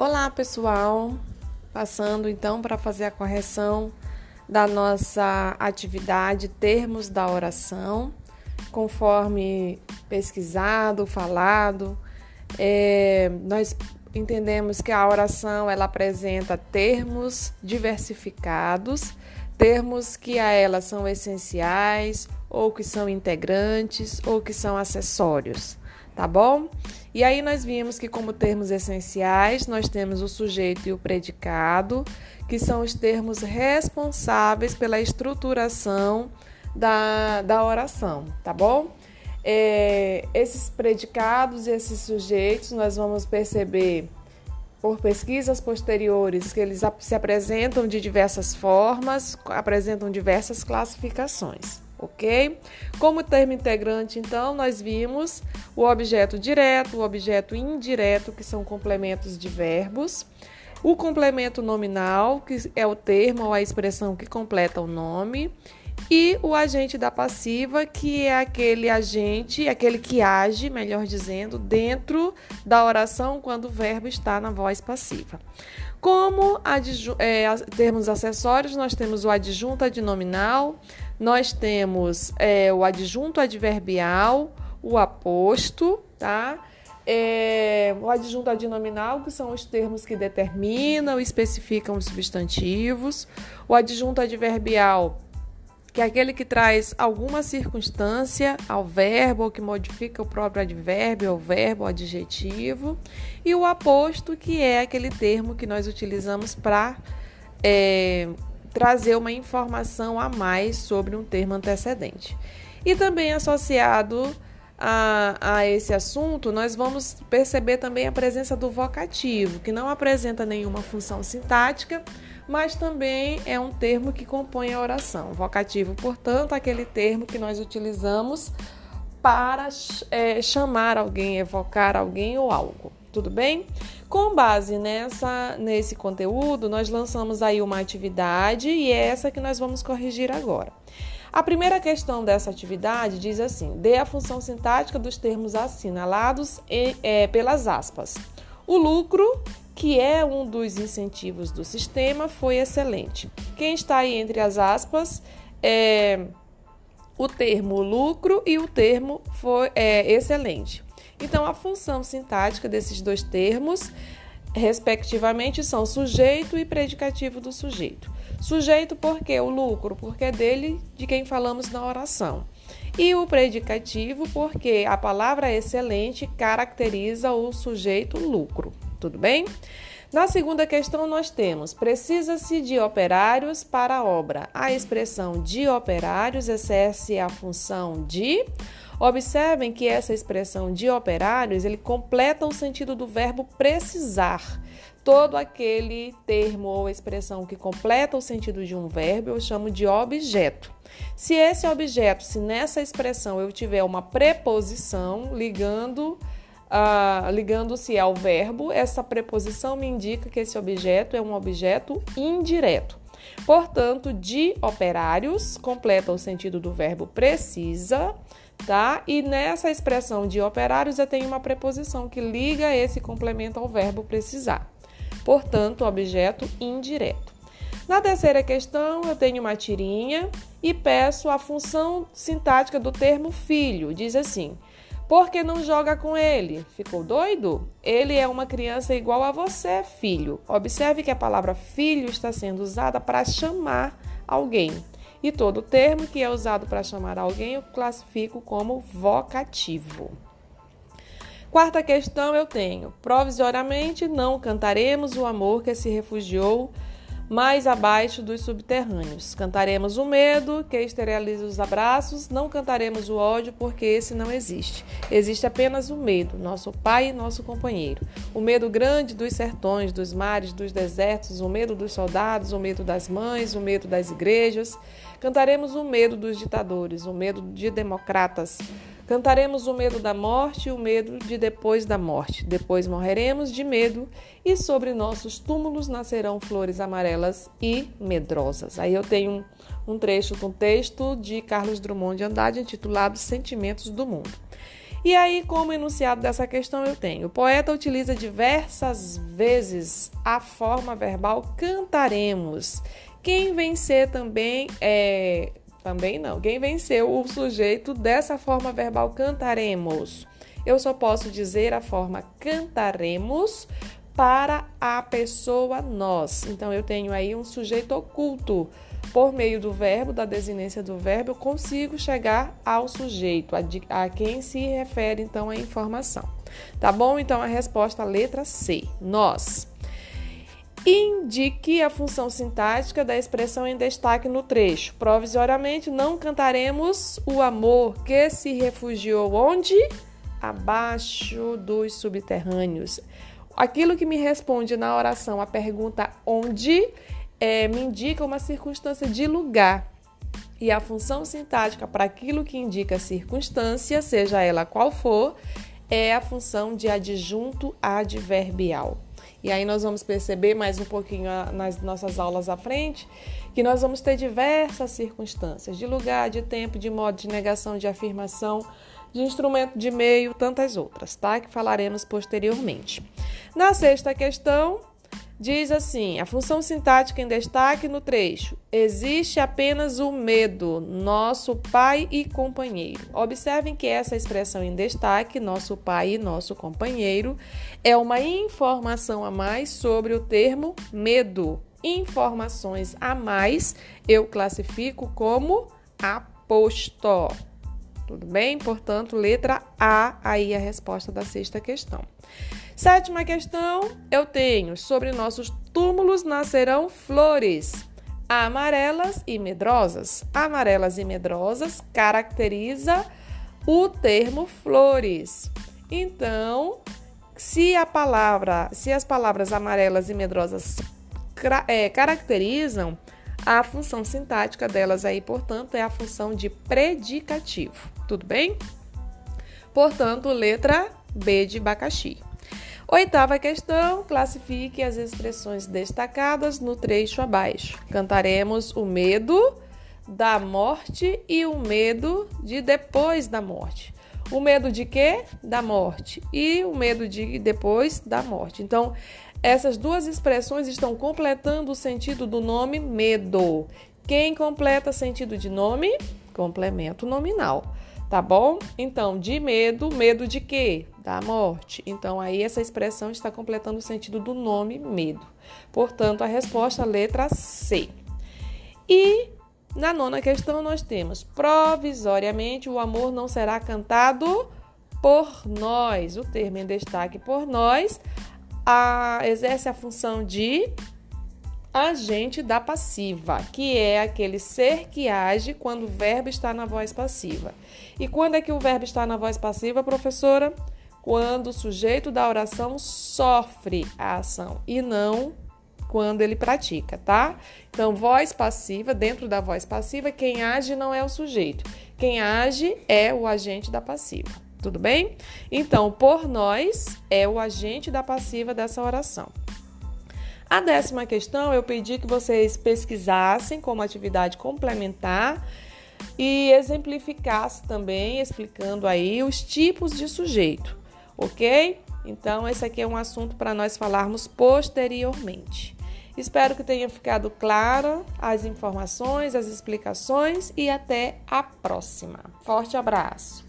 Olá, pessoal. Passando então para fazer a correção da nossa atividade termos da oração, conforme pesquisado, falado. É, nós entendemos que a oração ela apresenta termos diversificados, termos que a ela são essenciais, ou que são integrantes, ou que são acessórios tá bom? E aí nós vimos que como termos essenciais, nós temos o sujeito e o predicado, que são os termos responsáveis pela estruturação da, da oração, tá bom? É, esses predicados e esses sujeitos nós vamos perceber por pesquisas posteriores que eles se apresentam de diversas formas, apresentam diversas classificações ok? Como termo integrante, então, nós vimos o objeto direto, o objeto indireto, que são complementos de verbos, o complemento nominal, que é o termo ou a expressão que completa o nome, e o agente da passiva, que é aquele agente, aquele que age, melhor dizendo, dentro da oração quando o verbo está na voz passiva. Como é, termos acessórios, nós temos o adjunto adnominal, nós temos é, o adjunto adverbial, o aposto, tá? É, o adjunto adnominal, que são os termos que determinam e especificam os substantivos. O adjunto adverbial, que é aquele que traz alguma circunstância ao verbo ou que modifica o próprio advérbio, ou verbo, ou adjetivo. E o aposto, que é aquele termo que nós utilizamos para é, trazer uma informação a mais sobre um termo antecedente. E também associado a, a, esse assunto, nós vamos perceber também a presença do vocativo, que não apresenta nenhuma função sintática, mas também é um termo que compõe a oração. Vocativo, portanto, aquele termo que nós utilizamos para é, chamar alguém, evocar alguém ou algo. Tudo bem? Com base nessa, nesse conteúdo, nós lançamos aí uma atividade e é essa que nós vamos corrigir agora. A primeira questão dessa atividade diz assim: dê a função sintática dos termos assinalados e, é, pelas aspas. O lucro, que é um dos incentivos do sistema, foi excelente. Quem está aí entre as aspas é o termo lucro e o termo foi é, excelente. Então, a função sintática desses dois termos, respectivamente, são sujeito e predicativo do sujeito. Sujeito porque o lucro, porque é dele de quem falamos na oração. E o predicativo porque a palavra excelente caracteriza o sujeito lucro. Tudo bem? Na segunda questão, nós temos: precisa-se de operários para a obra. A expressão de operários exerce a função de Observem que essa expressão de operários, ele completa o sentido do verbo precisar. Todo aquele termo ou expressão que completa o sentido de um verbo, eu chamo de objeto. Se esse objeto, se nessa expressão eu tiver uma preposição ligando Uh, ligando-se ao verbo, essa preposição me indica que esse objeto é um objeto indireto. Portanto, de operários completa o sentido do verbo precisa, tá? E nessa expressão de operários eu tenho uma preposição que liga esse complemento ao verbo precisar. Portanto, objeto indireto. Na terceira questão, eu tenho uma tirinha e peço a função sintática do termo filho. Diz assim: Por que não joga com ele? Ficou doido? Ele é uma criança igual a você, filho. Observe que a palavra filho está sendo usada para chamar alguém. E todo termo que é usado para chamar alguém eu classifico como vocativo. Quarta questão eu tenho: provisoriamente não cantaremos o amor que se refugiou mais abaixo dos subterrâneos. Cantaremos o medo, que esteriliza os abraços, não cantaremos o ódio, porque esse não existe. Existe apenas o medo, nosso pai e nosso companheiro. O medo grande dos sertões, dos mares, dos desertos, o medo dos soldados, o medo das mães, o medo das igrejas. Cantaremos o medo dos ditadores, o medo de democratas. Cantaremos o medo da morte e o medo de depois da morte. Depois morreremos de medo e sobre nossos túmulos nascerão flores amarelas e medrosas. Aí eu tenho um trecho de um texto de Carlos Drummond de Andrade intitulado Sentimentos do Mundo. E aí, como enunciado dessa questão, eu tenho: o poeta utiliza diversas vezes a forma verbal cantaremos. Quem vencer também é. Também não. Quem venceu o sujeito dessa forma verbal cantaremos? Eu só posso dizer a forma cantaremos para a pessoa nós. Então eu tenho aí um sujeito oculto. Por meio do verbo, da desinência do verbo, eu consigo chegar ao sujeito, a, a quem se refere então a informação. Tá bom? Então a resposta, letra C, nós. Indique a função sintática da expressão em destaque no trecho. Provisoriamente, não cantaremos o amor que se refugiou onde? Abaixo dos subterrâneos. Aquilo que me responde na oração a pergunta onde é, me indica uma circunstância de lugar. E a função sintática para aquilo que indica circunstância, seja ela qual for, é a função de adjunto adverbial. E aí nós vamos perceber mais um pouquinho nas nossas aulas à frente que nós vamos ter diversas circunstâncias de lugar, de tempo, de modo, de negação, de afirmação, de instrumento de meio, tantas outras, tá? Que falaremos posteriormente. Na sexta questão, diz assim: a função sintática em destaque no trecho. Existe apenas o medo, nosso pai e companheiro. Observem que essa expressão em destaque, nosso pai e nosso companheiro, é uma informação a mais sobre o termo medo. Informações a mais eu classifico como aposto. Tudo bem? Portanto, letra A, aí a resposta da sexta questão. Sétima questão, eu tenho sobre nossos túmulos nascerão flores amarelas e medrosas. Amarelas e medrosas caracteriza o termo flores. Então, se a palavra, se as palavras amarelas e medrosas é, caracterizam, a função sintática delas aí, portanto, é a função de predicativo. Tudo bem? Portanto, letra B de abacaxi. Oitava questão: classifique as expressões destacadas no trecho abaixo. Cantaremos o medo da morte e o medo de depois da morte. O medo de quê? Da morte. E o medo de depois da morte. Então, essas duas expressões estão completando o sentido do nome medo. Quem completa sentido de nome? Complemento nominal tá bom? Então, de medo, medo de quê? Da morte. Então, aí essa expressão está completando o sentido do nome medo. Portanto, a resposta letra C. E na nona questão nós temos provisoriamente o amor não será cantado por nós. O termo em destaque por nós a, exerce a função de agente da passiva, que é aquele ser que age quando o verbo está na voz passiva. E quando é que o verbo está na voz passiva, professora? Quando o sujeito da oração sofre a ação e não quando ele pratica, tá? Então, voz passiva, dentro da voz passiva, quem age não é o sujeito. Quem age é o agente da passiva. Tudo bem? Então, por nós é o agente da passiva dessa oração. A décima questão eu pedi que vocês pesquisassem como atividade complementar e exemplificasse também, explicando aí os tipos de sujeito, ok? Então, esse aqui é um assunto para nós falarmos posteriormente. Espero que tenha ficado clara as informações, as explicações e até a próxima. Forte abraço!